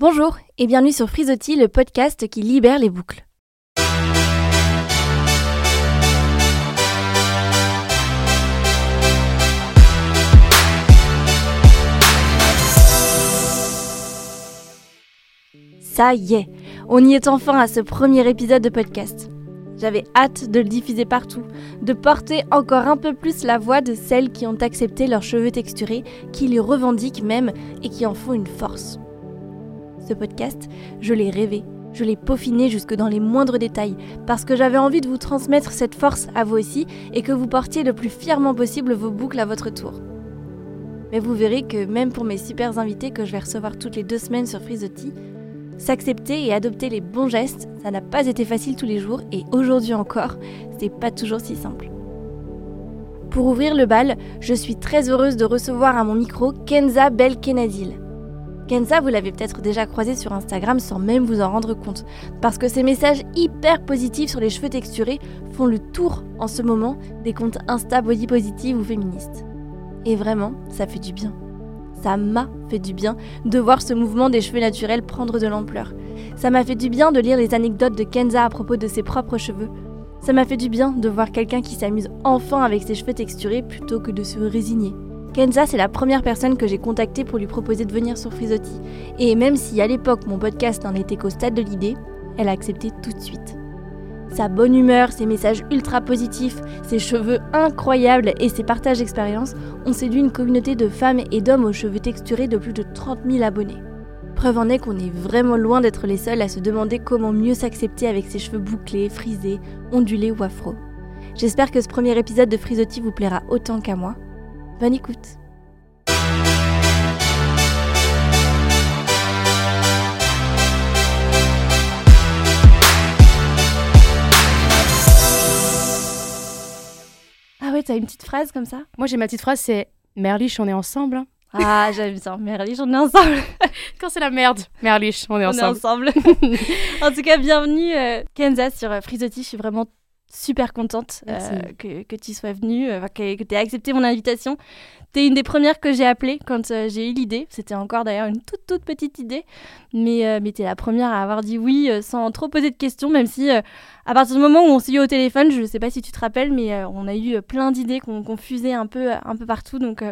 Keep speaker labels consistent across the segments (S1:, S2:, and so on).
S1: Bonjour et bienvenue sur Frisotti, le podcast qui libère les boucles. Ça y est, on y est enfin à ce premier épisode de podcast. J'avais hâte de le diffuser partout, de porter encore un peu plus la voix de celles qui ont accepté leurs cheveux texturés, qui les revendiquent même et qui en font une force. Podcast, je l'ai rêvé, je l'ai peaufiné jusque dans les moindres détails, parce que j'avais envie de vous transmettre cette force à vous aussi et que vous portiez le plus fièrement possible vos boucles à votre tour. Mais vous verrez que même pour mes super invités que je vais recevoir toutes les deux semaines sur Frisotti, S'accepter et adopter les bons gestes, ça n'a pas été facile tous les jours et aujourd'hui encore, c'est pas toujours si simple. Pour ouvrir le bal, je suis très heureuse de recevoir à mon micro Kenza Belkenadil. Kenza, vous l'avez peut-être déjà croisé sur Instagram sans même vous en rendre compte, parce que ses messages hyper positifs sur les cheveux texturés font le tour en ce moment des comptes Insta body positive ou féministes. Et vraiment, ça fait du bien. Ça m'a fait du bien de voir ce mouvement des cheveux naturels prendre de l'ampleur. Ça m'a fait du bien de lire les anecdotes de Kenza à propos de ses propres cheveux. Ça m'a fait du bien de voir quelqu'un qui s'amuse enfin avec ses cheveux texturés plutôt que de se résigner. Kenza, c'est la première personne que j'ai contactée pour lui proposer de venir sur Frisotti. Et même si à l'époque mon podcast n'en était qu'au stade de l'idée, elle a accepté tout de suite. Sa bonne humeur, ses messages ultra positifs, ses cheveux incroyables et ses partages d'expériences ont séduit une communauté de femmes et d'hommes aux cheveux texturés de plus de 30 000 abonnés. Preuve en est qu'on est vraiment loin d'être les seuls à se demander comment mieux s'accepter avec ses cheveux bouclés, frisés, ondulés ou afro. J'espère que ce premier épisode de Frisotti vous plaira autant qu'à moi. Bonne écoute Ah ouais, t'as une petite phrase comme ça?
S2: Moi, j'ai ma petite phrase, c'est Merlich, on est ensemble. hein.
S1: Ah, j'aime bien. Merlich, on est ensemble.
S2: Quand c'est la merde, Merlich, on est
S1: On est
S2: ensemble.
S1: ensemble. en tout cas, bienvenue euh, Kenza sur euh, Frisotti. Je suis vraiment super contente euh, que, que tu sois venue, euh, que, que tu aies accepté mon invitation. Tu es une des premières que j'ai appelées quand euh, j'ai eu l'idée. C'était encore d'ailleurs une toute toute petite idée. Mais, mais tu es la première à avoir dit oui sans trop poser de questions, même si à partir du moment où on s'est eu au téléphone, je ne sais pas si tu te rappelles, mais on a eu plein d'idées qu'on qu'on fusait un peu, un peu partout. Donc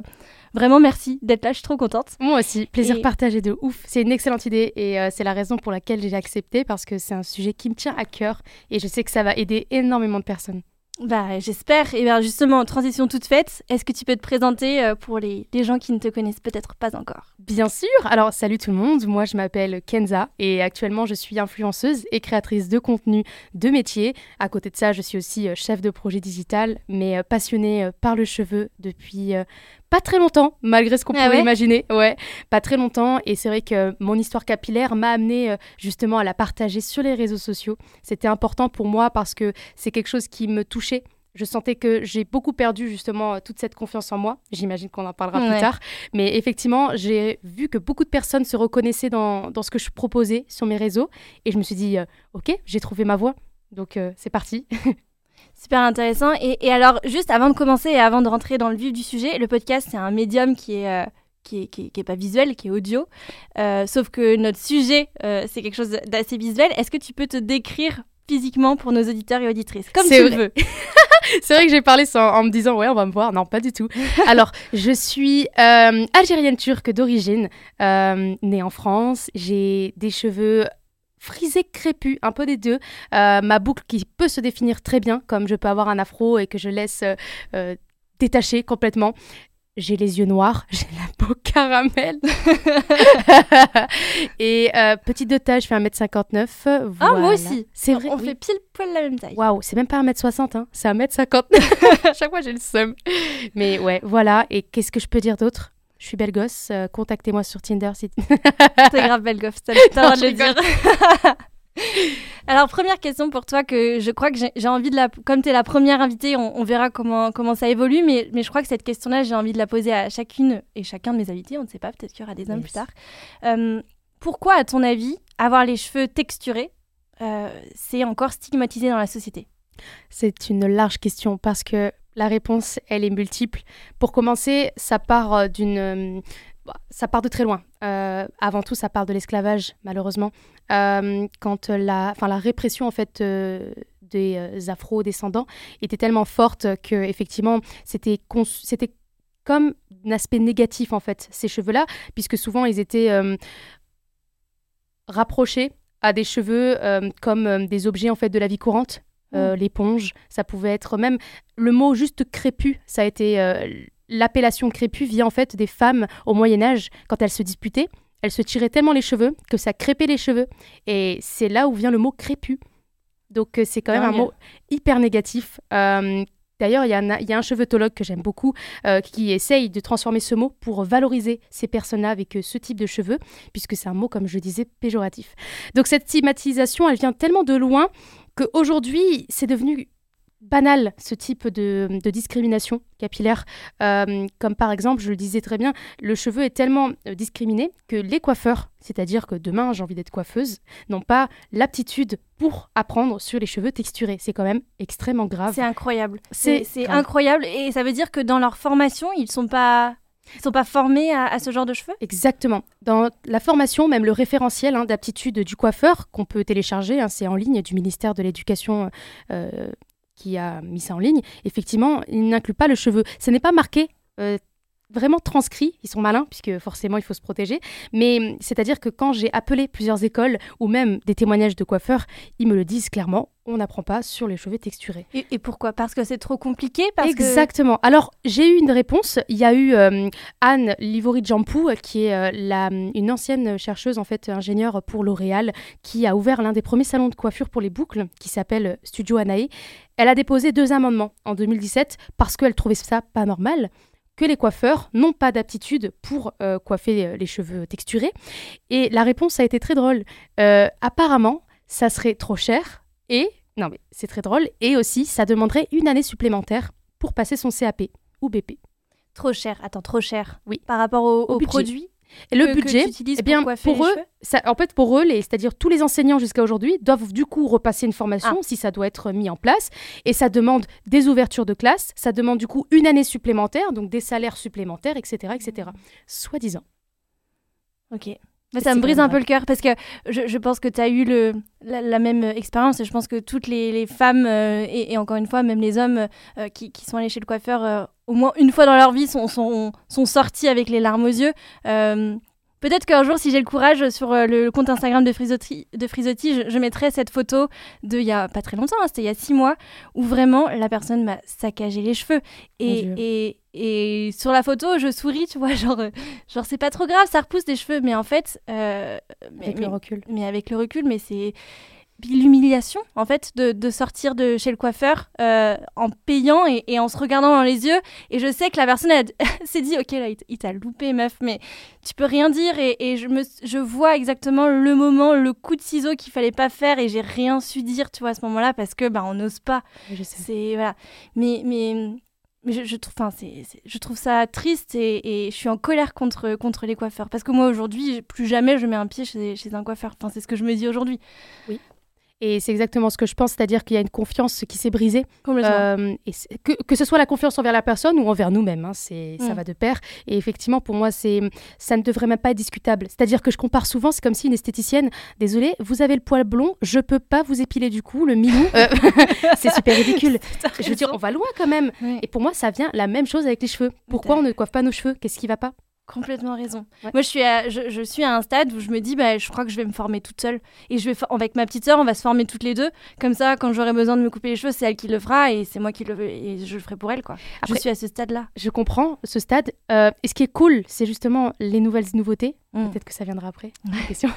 S1: vraiment merci d'être là, je suis trop contente.
S2: Moi aussi, plaisir
S1: Et-
S2: partagé de ouf. C'est une excellente idée et euh, c'est la raison pour laquelle j'ai accepté parce que c'est un sujet qui me tient à cœur et je sais que ça va aider énormément de personnes.
S1: Bah, j'espère. Et bien justement, transition toute faite, est-ce que tu peux te présenter euh, pour les, les gens qui ne te connaissent peut-être pas encore?
S2: Bien sûr. Alors, salut tout le monde. Moi, je m'appelle Kenza et actuellement, je suis influenceuse et créatrice de contenu de métier. À côté de ça, je suis aussi euh, chef de projet digital, mais passionnée par le cheveu depuis pas très longtemps, malgré ce qu'on
S1: Ah
S2: pourrait
S1: ouais
S2: imaginer. Ouais, pas très longtemps. Et c'est vrai que mon histoire capillaire m'a amené euh, justement à la partager sur les réseaux sociaux. C'était important pour moi parce que c'est quelque chose qui me touchait. Je sentais que j'ai beaucoup perdu justement euh, toute cette confiance en moi. J'imagine qu'on en parlera
S1: Ouais.
S2: plus tard. Mais effectivement, j'ai vu que beaucoup de personnes se reconnaissaient dans, dans ce que je proposais sur mes réseaux. Et je me suis dit, euh, ok, j'ai trouvé ma voie. Donc euh, c'est parti.
S1: Super intéressant. Et, et alors, juste avant de commencer et avant de rentrer dans le vif du sujet, le podcast, c'est un médium qui est... euh, qui est, qui, est, qui est pas visuel, qui est audio. Euh, sauf que notre sujet, euh, c'est quelque chose d'assez visuel. Est-ce que tu peux te décrire physiquement pour nos auditeurs et auditrices? Comme tu
S2: vrai.
S1: veux.
S2: c'est vrai que j'ai parlé sans- en me disant, ouais, on va me voir. Non, pas du tout. Alors, je suis algérienne turque d'origine, née en France. J'ai des cheveux frisés crépus, un peu des deux. Euh, ma boucle qui peut se définir très bien, comme je peux avoir un afro et que je laisse euh, euh, détacher complètement. J'ai les yeux noirs, j'ai la peau caramel. et euh, petite de taille, je fais 1m59.
S1: Ah,
S2: voilà.
S1: moi aussi.
S2: C'est vrai.
S1: On
S2: oui.
S1: fait pile poil la même taille.
S2: Waouh, c'est même pas 1m60, hein. c'est 1m50. à chaque fois, j'ai le seum. Mais ouais, voilà. Et qu'est-ce que je peux dire d'autre? Je suis belle gosse. euh, Contactez-moi sur Tinder si.
S1: C'est grave, belle t'as t'as le droit de le dire. Alors, première question pour toi que je crois que j'ai- j'ai envie de la... Comme tu es la première invitée, on, on verra comment, comment ça évolue, mais, mais je crois que cette question-là, j'ai envie de la poser à chacune et chacun de mes invités, on ne sait pas, peut-être qu'il y aura des hommes
S2: Yes.
S1: plus tard. Euh, pourquoi, à ton avis, avoir les cheveux texturés, euh, c'est encore stigmatisé dans la société?
S2: C'est une large question parce que la réponse, elle est multiple. Pour commencer, ça part euh, d'une euh, bah, ça part de très loin. Euh, avant tout, ça part de l'esclavage, malheureusement. Quand la, enfin, la répression en fait des afro-descendants était tellement forte que effectivement, c'était c'était comme un aspect négatif en fait ces cheveux-là, puisque souvent ils étaient rapprochés à des cheveux comme des objets en fait de la vie courante. Mmh. L'éponge, ça pouvait être même le mot juste crépu, ça a été l'appellation crépue vient en fait des femmes au Moyen Âge quand elles se disputaient. Elles se tiraient tellement les cheveux que ça crépait les cheveux. Et c'est là où vient le mot crépu. Donc euh, c'est quand même un mot hyper négatif. Euh, d'ailleurs, il y, y, a un chevetologue que j'aime beaucoup euh, qui essaye de transformer ce mot pour valoriser ces personnes-là avec ce type de cheveux, puisque c'est un mot, comme je disais, péjoratif. Donc cette stigmatisation, elle vient tellement de loin qu'aujourd'hui, c'est devenu banal ce type de, discrimination capillaire. Euh, comme par exemple, je le disais très bien, le cheveu est tellement euh, discriminé que les coiffeurs, c'est-à-dire que demain j'ai envie d'être coiffeuse, n'ont pas l'aptitude pour apprendre sur les cheveux texturés. C'est quand même extrêmement grave.
S1: C'est incroyable. C'est incroyable et ça veut dire que dans leur formation, ils sont pas ils sont pas formés à, ce genre de cheveux?
S2: Exactement. Dans la formation, même le référentiel hein, d'aptitude du coiffeur qu'on peut télécharger, hein, c'est en ligne du ministère de l'Éducation euh, qui a mis ça en ligne, effectivement, il n'inclut pas le cheveu. Ce n'est pas marqué euh, vraiment transcrit, ils sont malins puisque forcément il faut se protéger, mais c'est-à-dire que quand j'ai appelé plusieurs écoles ou même des témoignages de coiffeurs, ils me le disent clairement, on n'apprend pas sur les cheveux texturés.
S1: Et, pourquoi? Parce que c'est trop compliqué
S2: Exactement. Alors j'ai eu une réponse, il y a eu euh, Anne Livori-Jampou qui est euh, la, une ancienne chercheuse en fait ingénieure pour L'Oréal qui a ouvert l'un des premiers salons de coiffure pour les boucles qui s'appelle Studio Anae. Elle a déposé deux amendements en 2017 parce qu'elle trouvait ça pas normal que les coiffeurs n'ont pas d'aptitude pour euh, coiffer euh, les cheveux texturés. Et la réponse a été très drôle. Euh, apparemment, ça serait trop cher et, non mais c'est très drôle, et aussi ça demanderait une année supplémentaire pour passer son CAP ou BP.
S1: Trop cher, attends, trop cher.
S2: Oui.
S1: Par rapport au, au, produit
S2: et le budget, eh bien, pour, eux, ça, en fait, pour eux, c'est-à-dire tous les enseignants jusqu'à aujourd'hui doivent du coup repasser une formation ah. si ça doit être mis en place. Et ça demande des ouvertures de classe, ça demande du coup une année supplémentaire, donc des salaires supplémentaires, etc., etc. Soi-disant.
S1: Ok ça me brise un peu le cœur parce que je, pense que tu as eu le, la, même expérience et je pense que toutes les, femmes euh, et, encore une fois même les hommes euh, qui, sont allés chez le coiffeur euh, au moins une fois dans leur vie sont, sont, sont sortis avec les larmes aux yeux. Peut-être qu'un jour, si j'ai le courage, sur le, compte Instagram de Frisotti, de je, mettrai cette photo de il y a pas très longtemps, hein, c'était il y a six mois, où vraiment la personne m'a saccagé les cheveux. Et, et, et sur la photo, je souris, tu vois, genre, genre c'est pas trop grave, ça repousse des cheveux, mais en fait,
S2: euh, avec le recul.
S1: Mais avec le recul, mais c'est l'humiliation en fait de, sortir de chez le coiffeur euh, en payant et, en se regardant dans les yeux. Et je sais que la personne s'est dit ok là il, t'a loupé meuf mais tu peux rien dire. Et, je me je vois exactement le moment le coup de ciseau qu'il fallait pas faire et j'ai rien su dire tu vois à ce moment là parce que bah on n'ose pas. C'est voilà. Mais mais je, je, trouve, je trouve ça triste et, je suis en colère contre, contre les coiffeurs. Parce que moi, aujourd'hui, plus jamais je mets un pied chez, chez un coiffeur. Enfin, c'est ce que je me dis aujourd'hui.
S2: Oui. Et c'est exactement ce que je pense, c'est-à-dire qu'il y a une confiance qui s'est brisée. Euh, et que, que, ce soit la confiance envers la personne ou envers nous-mêmes, hein, c'est, ça mm. va de pair. Et effectivement, pour moi, c'est, ça ne devrait même pas être discutable. C'est-à-dire que je compare souvent, c'est comme si une esthéticienne, désolée, vous avez le poil blond, je peux pas vous épiler du cou, le minou. Euh, c'est super ridicule. je veux dire, on va loin quand même. Et pour moi, ça vient la même chose avec les cheveux. Pourquoi on ne coiffe pas nos cheveux? Qu'est-ce qui va pas?
S1: Complètement raison. Moi, je suis, à, je, suis à un stade où je me dis, bah, je crois que je vais me former toute seule. Et je vais, avec ma petite sœur, on va se former toutes les deux. Comme ça, quand j'aurai besoin de me couper les cheveux, c'est elle qui le fera et c'est moi qui le et je le ferai pour elle, quoi. je suis à ce stade-là.
S2: Je comprends ce stade. Euh, et ce qui est cool, c'est justement les nouvelles nouveautés. Mm. Peut-être que ça viendra après.
S1: Question.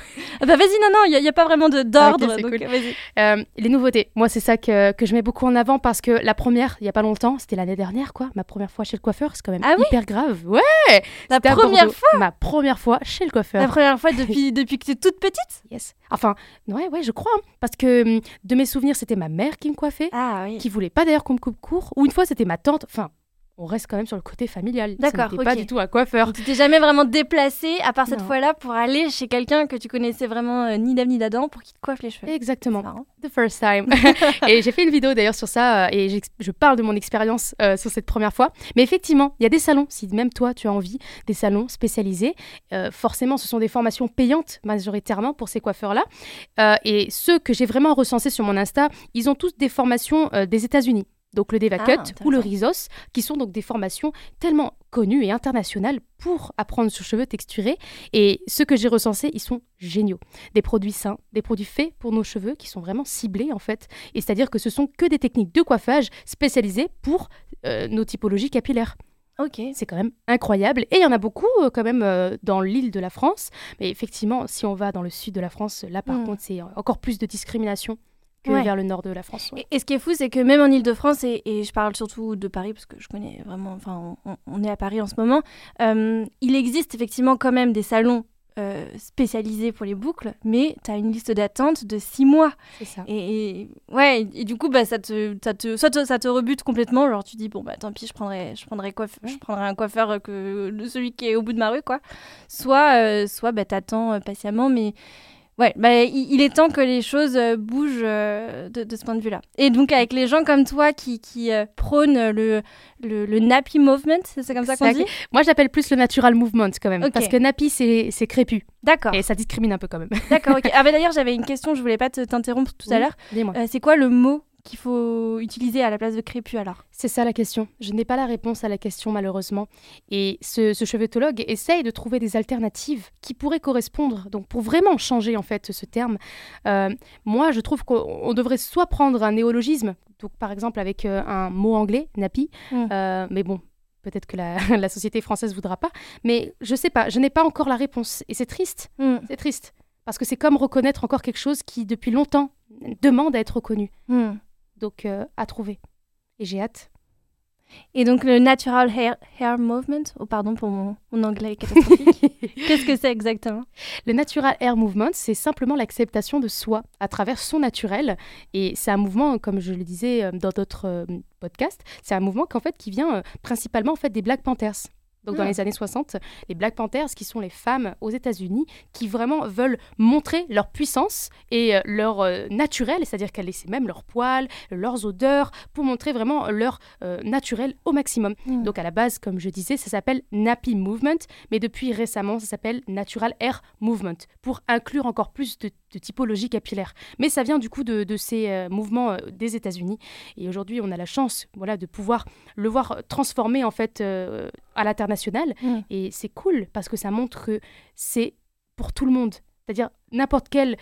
S1: Ah bah vas-y, non, non, il n'y a, pas vraiment d'ordre.
S2: euh, les nouveautés, moi, c'est ça que, que, je mets beaucoup en avant parce que la première, il n'y a pas longtemps, c'était l'année dernière, quoi. Ma première fois chez le coiffeur, c'est quand même ah hyper grave. Ouais
S1: La première fois
S2: Ma première fois chez le coiffeur.
S1: La première fois depuis, depuis que tu es toute petite
S2: Yes. Enfin, ouais, ouais, je crois. Hein. parce que hum, de mes souvenirs, c'était ma mère qui me coiffait.
S1: Ah oui.
S2: Qui voulait pas d'ailleurs qu'on me coupe court. Ou une fois, c'était ma tante. Enfin, on reste quand même sur le côté familial.
S1: D'accord,
S2: pas du tout un coiffeur.
S1: Tu t'es jamais vraiment déplacé, à part cette fois-là, pour aller chez quelqu'un que tu connaissais vraiment euh, ni d'âme ni d'Adam pour qu'il te coiffe les cheveux.
S2: Exactement. The first time. et j'ai fait une vidéo d'ailleurs sur ça euh, et je parle de mon expérience euh, sur cette première fois. Mais effectivement, il y a des salons, si même toi tu as envie, des salons spécialisés. Forcément, ce sont des formations payantes majoritairement pour ces coiffeurs-là. Et ceux que j'ai vraiment recensés sur mon Insta, ils ont tous des formations des États-Unis. Donc le Deva
S1: Ah,
S2: Cut ou le. Rizos, qui sont donc des formations tellement connues et internationales pour apprendre sur cheveux texturés. Et ceux que j'ai recensés, ils sont géniaux. Des produits sains, des produits faits pour nos cheveux qui sont vraiment ciblés en fait. Et c'est-à-dire que ce sont que des techniques de coiffage spécialisées pour euh, nos typologies capillaires.
S1: Ok.
S2: C'est quand même incroyable. Et il y en a beaucoup euh, quand même euh, dans l'île de la France. Mais effectivement, si on va dans le sud de la France, là par
S1: Mm.
S2: contre, c'est encore plus de discrimination que
S1: Ouais.
S2: vers le nord de la France. ouais.
S1: Et, et ce qui est fou, c'est que même en Ile-de-France, et, et je parle surtout de Paris, parce que je connais vraiment, enfin, on, on est à Paris en ce moment, euh, il existe effectivement quand même des salons euh, spécialisés pour les boucles, mais tu as une liste d'attente de six mois.
S2: C'est ça.
S1: Et, et- ouais, et, du coup, bah, ça te, ça te, soit te- ça te rebute complètement, genre tu dis, bon, bah tant pis, je prendrai, je prendrai, je prendrai un coiffeur que de celui qui est au bout de ma rue, quoi. Soit, euh, soit bah, t'attends euh, patiemment, mais ouais, bah, il, il est temps que les choses euh, bougent euh, de, de ce point de vue-là. Et donc, avec les gens comme toi qui, qui euh, prônent le, le, le nappy movement, c'est comme ça qu'on dit
S2: Moi, j'appelle plus le natural movement quand même. Parce que nappy, c'est crépus.
S1: D'accord,
S2: Et ça discrimine un peu quand même.
S1: d'accord, ok. Ah, bah, d'ailleurs, j'avais une question, je voulais pas te- t'interrompre tout à l'heure.
S2: Dis-moi.
S1: Euh, c'est quoi le mot qu'il faut utiliser à la place de crépus alors
S2: C'est ça la question. Je n'ai pas la réponse à la question malheureusement. Et ce, ce chevetologue essaye de trouver des alternatives qui pourraient correspondre, donc pour vraiment changer en fait ce terme. Euh, moi, je trouve qu'on on devrait soit prendre un néologisme, donc par exemple avec euh, un mot anglais, nappy,
S1: Mm.
S2: euh, mais bon. Peut-être que la, la société française voudra pas, mais je sais pas, je n'ai pas encore la réponse et c'est triste,
S1: Hmm,
S2: c'est triste parce que c'est comme reconnaître encore quelque chose qui depuis longtemps demande à être reconnu,
S1: hmm.
S2: Donc euh, à trouver. Et j'ai hâte.
S1: Et donc le natural hair, hair movement, oh pardon pour mon, mon anglais catastrophique. Qu'est-ce que c'est exactement?
S2: Le Natural Hair Movement, c'est simplement l'acceptation de soi à travers son naturel. Et c'est un mouvement, comme je le disais euh, dans d'autres euh, podcasts, c'est un mouvement qu'en fait, qui vient principalement en fait, des Black Panthers. Donc dans
S1: Ah.
S2: les années 60, les Black Panthers, qui sont les femmes aux États-Unis, qui vraiment veulent montrer leur puissance et euh, leur euh, naturel, c'est-à-dire qu'elles laissaient même leurs poils, leurs odeurs, pour montrer vraiment leur euh, naturel au maximum.
S1: Mm.
S2: Donc à la base, comme je disais, ça s'appelle Nappy Movement, mais depuis récemment, ça s'appelle Natural Hair Movement, pour inclure encore plus de, de typologie capillaire. Mais ça vient du coup de, de ces euh, mouvements euh, des États-Unis. Et aujourd'hui, on a la chance voilà, de pouvoir le voir transformer en fait euh, à l'international.
S1: Mm.
S2: Et c'est cool parce que ça montre que c'est pour tout le monde. C'est-à-dire n'importe quelle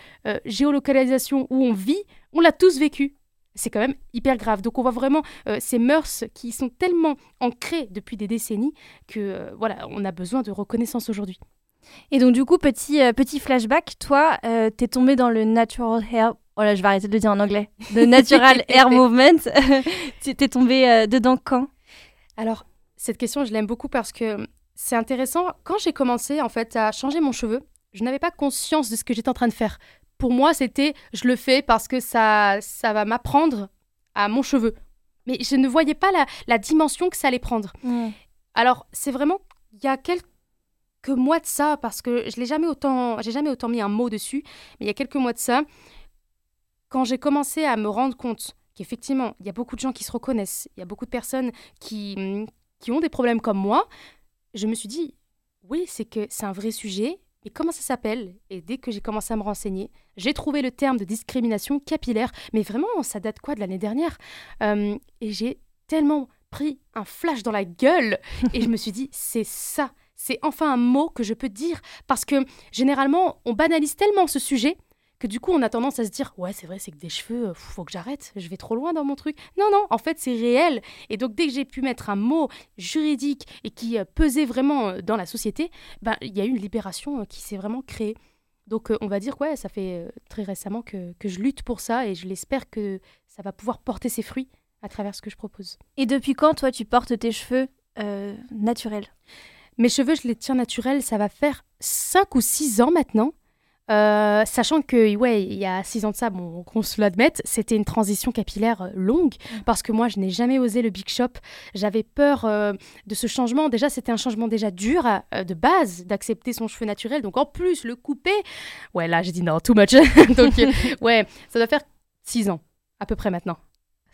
S2: géolocalisation où on vit, on l'a tous vécu. C'est quand même hyper grave. Donc on voit vraiment euh, ces mœurs qui sont tellement ancrées depuis des décennies que euh, voilà, on a besoin de reconnaissance aujourd'hui.
S1: Et donc du coup petit euh, petit flashback, toi euh, t'es tombé dans le natural hair. Oh là, je vais arrêter de le dire en anglais. Le natural hair movement. T'es tombé euh, dedans quand?
S2: Alors, cette question, je l'aime beaucoup parce que c'est intéressant. Quand j'ai commencé en fait à changer mon cheveu, je n'avais pas conscience de ce que j'étais en train de faire. Pour moi, c'était je le fais parce que ça, ça va m'apprendre à mon cheveu. Mais je ne voyais pas la, la dimension que ça allait prendre. Alors, c'est vraiment, il y a quelques mois de ça, parce que je l'ai jamais autant, jamais autant mis un mot dessus, mais il y a quelques mois de ça, quand j'ai commencé à me rendre compte qu'effectivement, il y a beaucoup de gens qui se reconnaissent, il y a beaucoup de personnes qui, mm, qui ont des problèmes comme moi, je me suis dit, oui, c'est que c'est un vrai sujet, mais comment ça s'appelle? Et dès que j'ai commencé à me renseigner, j'ai trouvé le terme de discrimination capillaire, mais vraiment, ça date quoi de l'année dernière? Et j'ai tellement pris un flash dans la gueule, et je me suis dit, c'est ça, c'est enfin un mot que je peux dire, parce que généralement, on banalise tellement ce sujet que du coup on a tendance à se dire ouais c'est vrai c'est que des cheveux euh, faut que j'arrête je vais trop loin dans mon truc. Non non en fait c'est réel. Et donc dès que j'ai pu mettre un mot juridique et qui euh, pesait vraiment euh, dans la société ben il y a eu une libération qui s'est vraiment créée. Donc on va dire ouais ça fait très récemment que, que je lutte pour ça et je l'espère que ça va pouvoir porter ses fruits à travers ce que je propose.
S1: Et depuis quand toi tu portes tes cheveux naturels?
S2: Mes cheveux, je les tiens naturels, ça va faire 5 ou 6 ans maintenant. Euh, sachant que, ouais, il y a six ans de ça, bon, qu'on se l'admette, c'était une transition capillaire euh, longue mm. parce que moi, je n'ai jamais osé le big shop. J'avais peur euh, de ce changement. Déjà, c'était un changement déjà dur de base d'accepter son cheveu naturel. Donc, en plus, le couper, ouais, là, j'ai dit non, too much. Donc, ouais, ça doit faire six ans à peu près maintenant.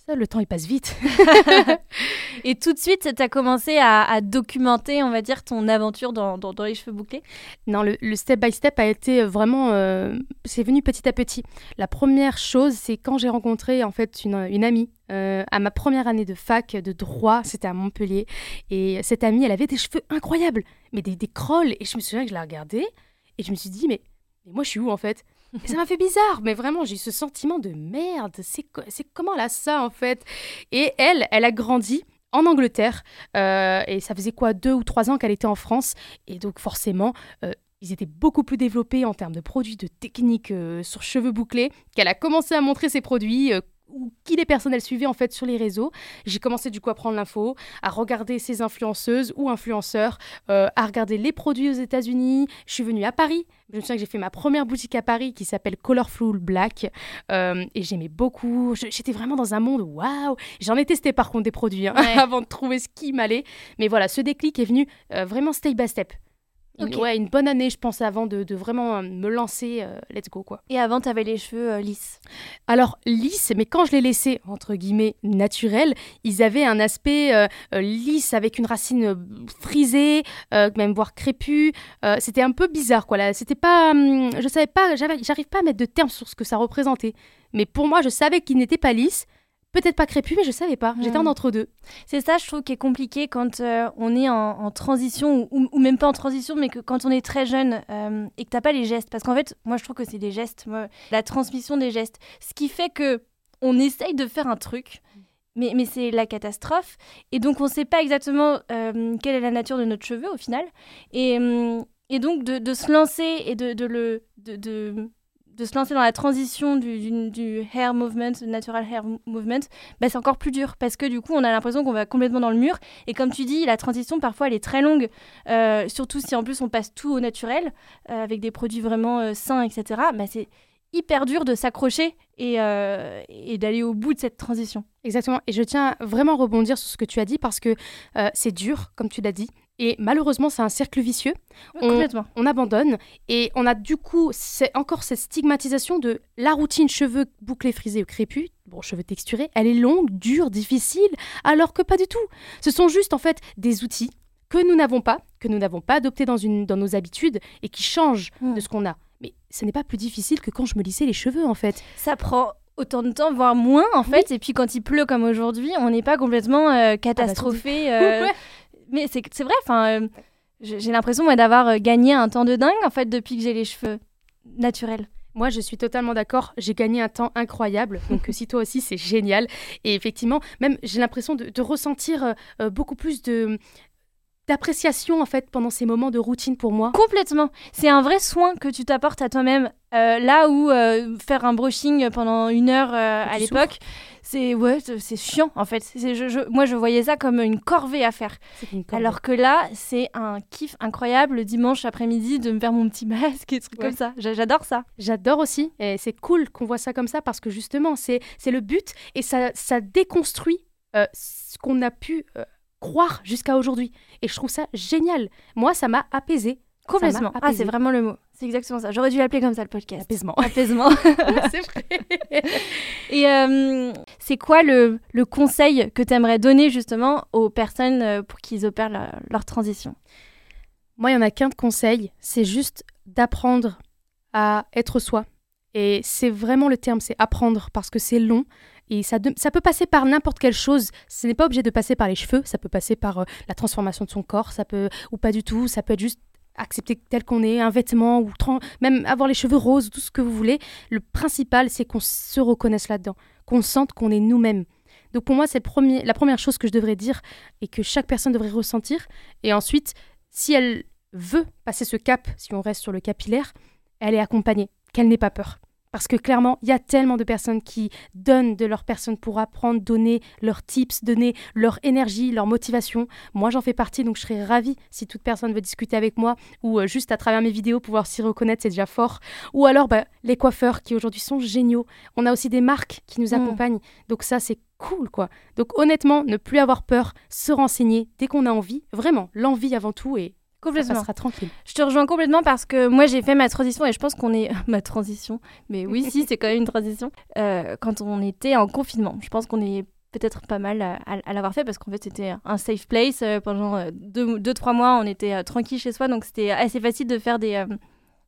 S2: Ça, le temps, il passe vite.
S1: et tout de suite, tu as commencé à, documenter, on va dire, ton aventure dans, dans, les cheveux bouclés?
S2: Non, le, step by step a été vraiment... Euh, c'est venu petit à petit. La première chose, c'est quand j'ai rencontré, en fait, une, une amie euh, à ma première année de fac de droit, c'était à Montpellier. Et cette amie, elle avait des cheveux incroyables, mais des, des crolls. Et je me souviens que je la regardais et je me suis dit, mais, mais moi, je suis où, en fait? Ça m'a fait bizarre, mais vraiment, j'ai eu ce sentiment de merde. C'est comment là ça en fait? Et elle, elle a grandi en Angleterre euh, et ça faisait quoi deux ou trois ans qu'elle était en France et donc forcément. Euh, ils étaient beaucoup plus développés en termes de produits, de techniques euh, sur cheveux bouclés, qu'elle a commencé à montrer ses produits, ou qui les personnes elle suivait en fait sur les réseaux. J'ai commencé du coup à prendre l'info, à regarder ces influenceuses ou influenceurs, euh, à regarder les produits aux États-Unis. Je suis venue à Paris. Je me souviens que j'ai fait ma première boutique à Paris qui s'appelle Colorful Black euh, et j'aimais beaucoup. J'étais vraiment dans un monde waouh. J'en ai testé par contre des produits hein, avant de trouver ce qui m'allait. Mais voilà, ce déclic est venu euh, vraiment step by step. Ouais, une bonne année, je pense, avant de, vraiment euh, me lancer, euh, let's go, quoi.
S1: Et avant, tu avais les cheveux euh, lisses
S2: Alors, lisses, mais quand je les laissais, entre guillemets, naturels, ils avaient un aspect lisse avec une racine frisée, même voire crépue. C'était un peu bizarre, quoi. Là, c'était pas... Hum, je savais pas, j'arrive pas à mettre de termes sur ce que ça représentait. Mais pour moi, je savais qu'ils n'étaient pas lisses, peut-être pas crépus, mais je savais pas. J'étais en hmm. entre-deux.
S1: C'est ça, je trouve, qui est compliqué quand euh, on est en, transition, ou, même pas en transition, mais que quand on est très jeune euh, et que t'as pas les gestes. Parce qu'en fait, moi, je trouve que c'est des gestes, la transmission des gestes. Ce qui fait que on essaye de faire un truc, mais, mais c'est la catastrophe. Et donc, on sait pas exactement euh, quelle est la nature de notre cheveu au final. Et, et donc, de, de, se lancer et de, de le. de de se lancer dans la transition du, hair movement, natural hair movement, bah, c'est encore plus dur parce que du coup, on a l'impression qu'on va complètement dans le mur. Et comme tu dis, la transition, parfois, elle est très longue, euh, surtout si en plus on passe tout au naturel, euh, avec des produits vraiment euh, sains, etc. Bah, c'est hyper dur de s'accrocher et d'aller au bout de cette transition.
S2: Exactement. Et je tiens vraiment à rebondir sur ce que tu as dit parce que c'est dur, comme tu l'as dit. Et malheureusement, c'est un cercle vicieux. on, on, abandonne et on a du coup c'est encore cette stigmatisation de la routine cheveux bouclés, frisés ou crépus, bon cheveux texturés, elle est longue, dure, difficile, alors que pas du tout. Ce sont juste en fait des outils que nous n'avons pas, que nous n'avons pas adoptés dans, une, dans nos habitudes et qui changent de ce qu'on a. Mais ce n'est pas plus difficile que quand je me lissais les cheveux en fait.
S1: Ça prend autant de temps, voire moins en fait. Et puis quand il pleut comme aujourd'hui, on n'est pas complètement euh, ah bah, catastrophé. Euh, mais c'est vrai, enfin, euh, j'ai l'impression d'avoir euh, gagné un temps de dingue en fait depuis que j'ai les cheveux naturels.
S2: Moi, je suis totalement d'accord. J'ai gagné un temps incroyable. Donc, si toi aussi, c'est génial. Et effectivement, même j'ai l'impression de, ressentir euh, beaucoup plus de d'appréciation en fait pendant ces moments de routine pour moi.
S1: Complètement. C'est un vrai soin que tu t'apportes à toi-même. là où faire un brushing pendant une heure à l'époque, c'est ouais, c'est chiant en fait. je, moi, je voyais ça comme une corvée à faire. Alors que là, c'est un kiff incroyable le dimanche après-midi de me faire mon petit masque et trucs comme ça. J'adore ça.
S2: J'adore aussi. Et c'est cool qu'on voit ça comme ça parce que justement, c'est le but et ça, ça déconstruit euh, ce qu'on a pu euh, croire jusqu'à aujourd'hui. Et je trouve ça génial. Moi, ça m'a apaisé.
S1: Complètement. Ah, c'est vraiment le mot. C'est exactement ça. J'aurais dû l'appeler comme ça le podcast.
S2: Apaisement.
S1: Apaisement.
S2: c'est vrai.
S1: Et euh, c'est quoi le, le, conseil que tu aimerais donner justement aux personnes euh, pour qu'ils opèrent leur transition?
S2: Moi, il n'y en a qu'un de conseil. C'est juste d'apprendre à être soi. Et c'est vraiment le terme, c'est apprendre parce que c'est long. Et ça, ça peut passer par n'importe quelle chose. Ce n'est pas obligé de passer par les cheveux. Ça peut passer par euh, la transformation de son corps. Ça peut ou pas du tout. Ça peut être juste accepter tel qu'on est, un vêtement, ou même avoir les cheveux roses, tout ce que vous voulez. Le principal, c'est qu'on se reconnaisse là-dedans, qu'on sente qu'on est nous-mêmes. Donc pour moi, c'est la première chose que je devrais dire et que chaque personne devrait ressentir. Et ensuite, si elle veut passer ce cap, si on reste sur le capillaire, elle est accompagnée, qu'elle n'ait pas peur. Parce que clairement, il y a tellement de personnes qui donnent de leur personne pour apprendre, donner leurs tips, donner leur énergie, leur motivation. Moi, j'en fais partie, donc je serais ravie si toute personne veut discuter avec moi ou euh, juste à travers mes vidéos pouvoir s'y reconnaître, c'est déjà fort. Ou alors bah, les coiffeurs qui aujourd'hui sont géniaux. On a aussi des marques qui nous
S1: Mm.
S2: accompagnent. Donc ça, c'est cool, quoi. Donc honnêtement, ne plus avoir peur, se renseigner dès qu'on a envie. Vraiment, l'envie avant tout et ça
S1: Complètement.
S2: passera tranquille.
S1: Je te rejoins complètement parce que moi j'ai fait ma transition et je pense qu'on est ma transition. Mais oui, si c'est quand même une transition. Euh, quand on était en confinement, je pense qu'on est peut-être pas mal à, à- à l'avoir fait parce qu'en fait c'était un safe place Euh, pendant euh, deux, deux trois mois. On était tranquille chez soi, donc c'était assez facile de faire des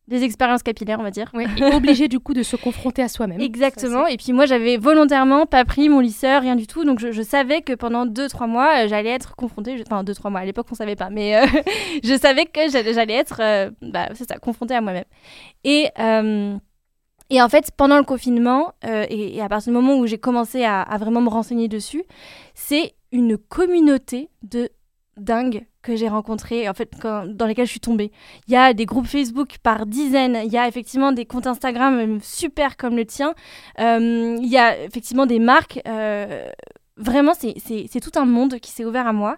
S1: des expériences capillaires, on va dire.
S2: Ouais, et obligé du coup de se confronter à soi-même.
S1: Exactement. Et puis moi, j'avais volontairement pas pris mon lisseur, rien du tout. Donc je, je savais que pendant 2-3 mois, euh, j'allais être confrontée. je- Enfin, 2-3 mois. À l'époque, on savait pas. Mais euh, je savais que j'allais j'allais être, euh, bah, c'est ça, confrontée à moi-même. Et, euh, et en fait, pendant le confinement, euh, et, et à partir du moment où j'ai commencé à, à vraiment me renseigner dessus, c'est une communauté de dingues que j'ai rencontrées, en fait, quand- dans lesquelles je suis tombée. Il y a des groupes Facebook par dizaines, il y a effectivement des comptes Instagram euh, super comme le tien, Euh, il y a effectivement des marques. euh, vraiment, c'est- tout un monde qui s'est ouvert à moi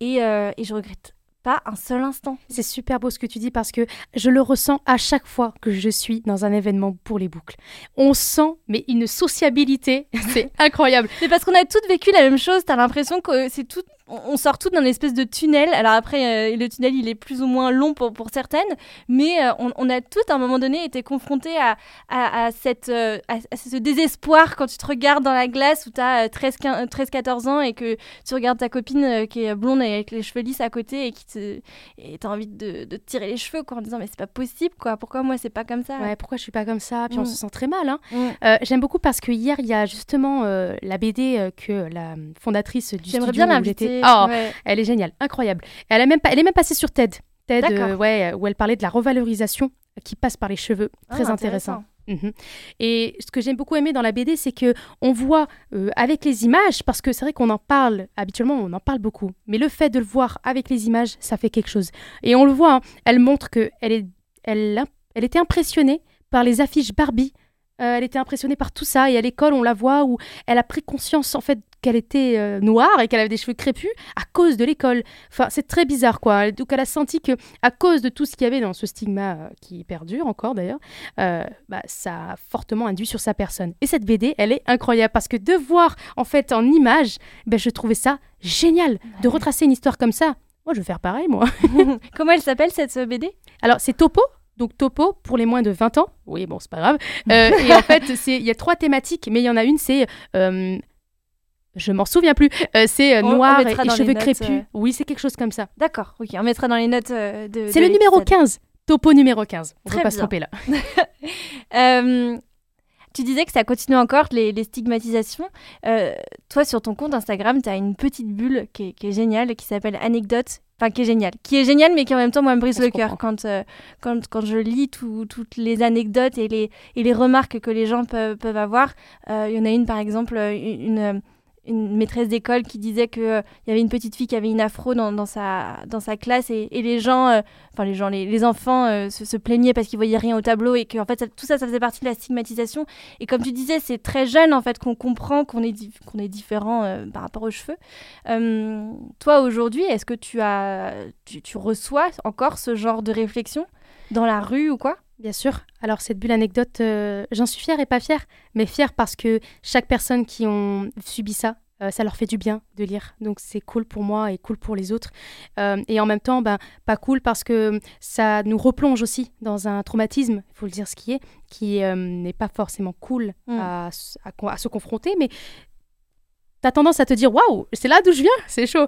S1: et, euh, et je regrette pas un seul instant.
S2: C'est super beau ce que tu dis parce que je le ressens à chaque fois que je suis dans un événement pour les boucles. On sent mais une sociabilité, c'est incroyable.
S1: C'est parce qu'on a toutes vécu la même chose. T'as l'impression que c'est tout. On sort toutes d'un espèce de tunnel. Alors après, euh, le tunnel, il est plus ou moins long pour, pour certaines, mais euh, on, on a toutes à un moment donné été confrontées à, à, à cette, euh, à, à ce désespoir quand tu te regardes dans la glace où t'as euh, 13-14 ans et que tu regardes ta copine qui est blonde et avec les cheveux lisses à côté et qui te, et t'as envie de, de te tirer les cheveux quoi, en disant mais c'est pas possible quoi. Pourquoi moi c'est pas comme ça?
S2: Ouais, pourquoi je suis pas comme ça? Puis on
S1: Mm.
S2: se sent très mal. Hein. J'aime beaucoup parce que hier il y a justement la BD que la fondatrice du
S1: J'aimerais
S2: studio
S1: bien
S2: où Oh,
S1: Ouais.
S2: Elle est géniale, incroyable. Elle, a même pas, elle est même passée sur TED. TED, euh, ouais, où elle parlait de la revalorisation qui passe par les cheveux. Très
S1: Ah,
S2: intéressant. Mhm. Et ce que j'aime beaucoup aimer dans la BD, c'est que on voit euh, avec les images, parce que c'est vrai qu'on en parle habituellement, on en parle beaucoup, mais le fait de le voir avec les images, ça fait quelque chose. Et on le voit, hein, elle montre que elle est, elle, elle était impressionnée par les affiches Barbie. Euh, elle était impressionnée par tout ça et à l'école on la voit où elle a pris conscience en fait qu'elle était euh, noire et qu'elle avait des cheveux crépus à cause de l'école. Enfin c'est très bizarre quoi. Donc elle a senti que à cause de tout ce qu'il y avait dans ce stigma euh, qui perdure encore d'ailleurs, bah, ça a fortement induit sur sa personne. Et cette BD, elle est incroyable parce que de voir en fait en image, ben, je trouvais ça génial de retracer une histoire comme ça. Moi, je vais faire pareil, moi.
S1: Comment elle s'appelle cette BD
S2: Alors, c'est Topo. Donc, Topo pour les moins de 20 ans. Oui, bon, c'est pas grave. Euh, et en fait, il y a trois thématiques, mais il y en a une, c'est. euh, je m'en souviens plus. Euh, c'est euh,
S1: On- on
S2: noir et, cheveux
S1: notes,
S2: crépus. Oui, c'est quelque chose comme ça.
S1: D'accord, ok, on mettra dans les notes de.
S2: C'est le numéro
S1: l'épisode.
S2: 15. Topo numéro 15. On ne peut pas se tromper là.
S1: Tu disais que ça continue encore les, les stigmatisations. Euh, toi, sur ton compte Instagram, tu as une petite bulle qui est, qui est géniale, qui s'appelle Anecdote. Enfin, qui est géniale. Qui est géniale, mais qui en même temps, moi, me brise le cœur quand, euh, quand, quand je lis tout- toutes les anecdotes et les, et les remarques que les gens peuvent, peuvent avoir. Euh, Il y en a une, par exemple, une, une, maîtresse d'école qui disait qu'il y avait une petite fille qui avait une afro dans, dans, sa, dans sa classe et, les gens, euh, enfin les gens, les, les enfants euh, se, plaignaient parce qu'ils voyaient rien au tableau et que en fait tout ça, ça faisait partie de la stigmatisation. Et comme tu disais, c'est très jeune en fait qu'on comprend qu'on est, qu'on est différent euh, par rapport aux cheveux. Euh, toi aujourd'hui, est-ce que tu as, tu reçois encore ce genre de réflexion dans la rue ou quoi?
S2: Bien sûr. Alors cette bulle anecdote, euh, j'en suis fière et pas fière, mais fière parce que chaque personne qui ont subi ça, euh, ça leur fait du bien de lire. Donc c'est cool pour moi et cool pour les autres. Euh, et en même temps, ben, pas cool parce que ça nous replonge aussi dans un traumatisme, il faut le dire ce qui est, qui n'est pas forcément cool
S1: Mm.
S2: à, se confronter, mais T'as tendance à te dire waouh, c'est là d'où je viens, c'est chaud.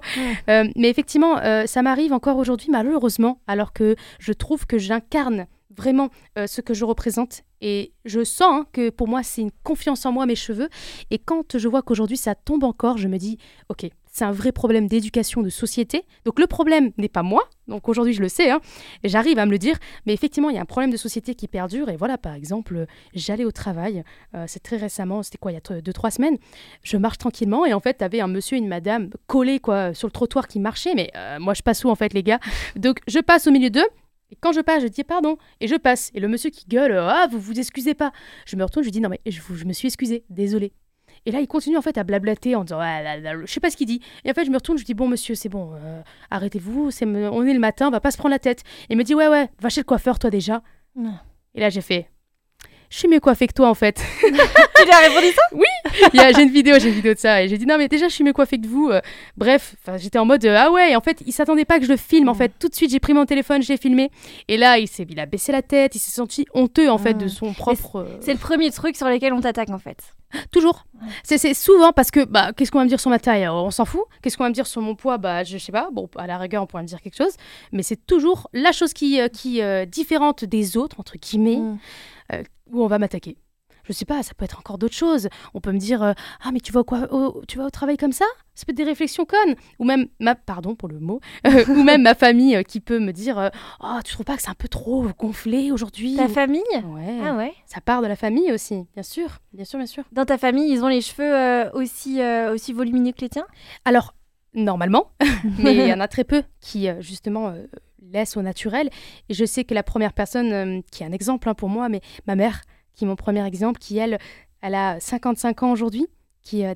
S2: Euh, mais effectivement, euh, ça m'arrive encore aujourd'hui, malheureusement, alors que je trouve que j'incarne vraiment euh, ce que je représente. Et je sens hein, que pour moi c'est une confiance en moi mes cheveux. Et quand je vois qu'aujourd'hui ça tombe encore je me dis ok c'est un vrai problème d'éducation de société. Donc le problème n'est pas moi. Donc aujourd'hui je le sais hein, j'arrive à me le dire. Mais effectivement il y a un problème de société qui perdure. Et voilà par exemple j'allais au travail euh, c'est très récemment c'était quoi il y a deux trois semaines. Je marche tranquillement. Et en fait t'avais un monsieur et une madame collés quoi sur le trottoir qui marchaient mais euh, moi je passe où en fait les gars? Donc je passe au milieu d'eux Et quand je passe, je dis pardon et je passe. Et le monsieur qui gueule, ah, vous vous excusez pas. Je me retourne, je lui dis non, mais je, je me suis excusé, désolé. Et là, il continue en fait à blablater en disant, ah, je sais pas ce qu'il dit. Et en fait, je me retourne, je dis, bon monsieur, c'est bon, euh, arrêtez-vous, c'est on est le matin, on va pas se prendre la tête. Et il me dit, ouais, ouais, va chez le coiffeur, toi déjà. Et là, j'ai fait, je suis mieux coiffée que toi en fait.
S1: tu lui as répondu ça?
S2: Oui, j'ai une vidéo, j'ai une vidéo de ça et j'ai dit non mais déjà je suis mieux coiffée que vous. Euh. bref, j'étais en mode euh, ah ouais, et en fait il s'attendait pas que je le filme en fait. Tout de suite j'ai pris mon téléphone, j'ai filmé et là il s'est, il a baissé la tête, il s'est senti honteux en fait de son propre.
S1: Euh, c'est le premier truc sur lequel on t'attaque en fait.
S2: Toujours. C'est souvent parce que bah qu'est-ce qu'on va me dire sur ma taille? On s'en fout. Qu'est-ce qu'on va me dire sur mon poids? Bah je sais pas. Bon à la rigueur on pourrait me dire quelque chose, mais c'est toujours la chose qui qui différente des autres entre guillemets mm. Où on va m'attaquer je sais pas, ça peut être encore d'autres choses. On peut me dire euh, ah mais tu vas au, quoi, tu vas au travail comme ça? Ça peut être des réflexions connes ou même ma pardon pour le mot euh, ou même ma famille euh, qui peut me dire oh tu trouves pas que c'est un peu trop gonflé aujourd'hui?
S1: Ta famille?
S2: Ouais. Ah ouais. Ça part de la famille aussi, bien sûr, bien sûr, bien sûr.
S1: Dans ta famille, ils ont les cheveux aussi aussi volumineux que les tiens?
S2: Alors normalement, mais il y en a très peu qui justement laissent au naturel. Et je sais que la première personne qui est un exemple hein, pour moi, mais ma mère qui est mon premier exemple, qui elle, elle a 55 ans aujourd'hui, qui euh,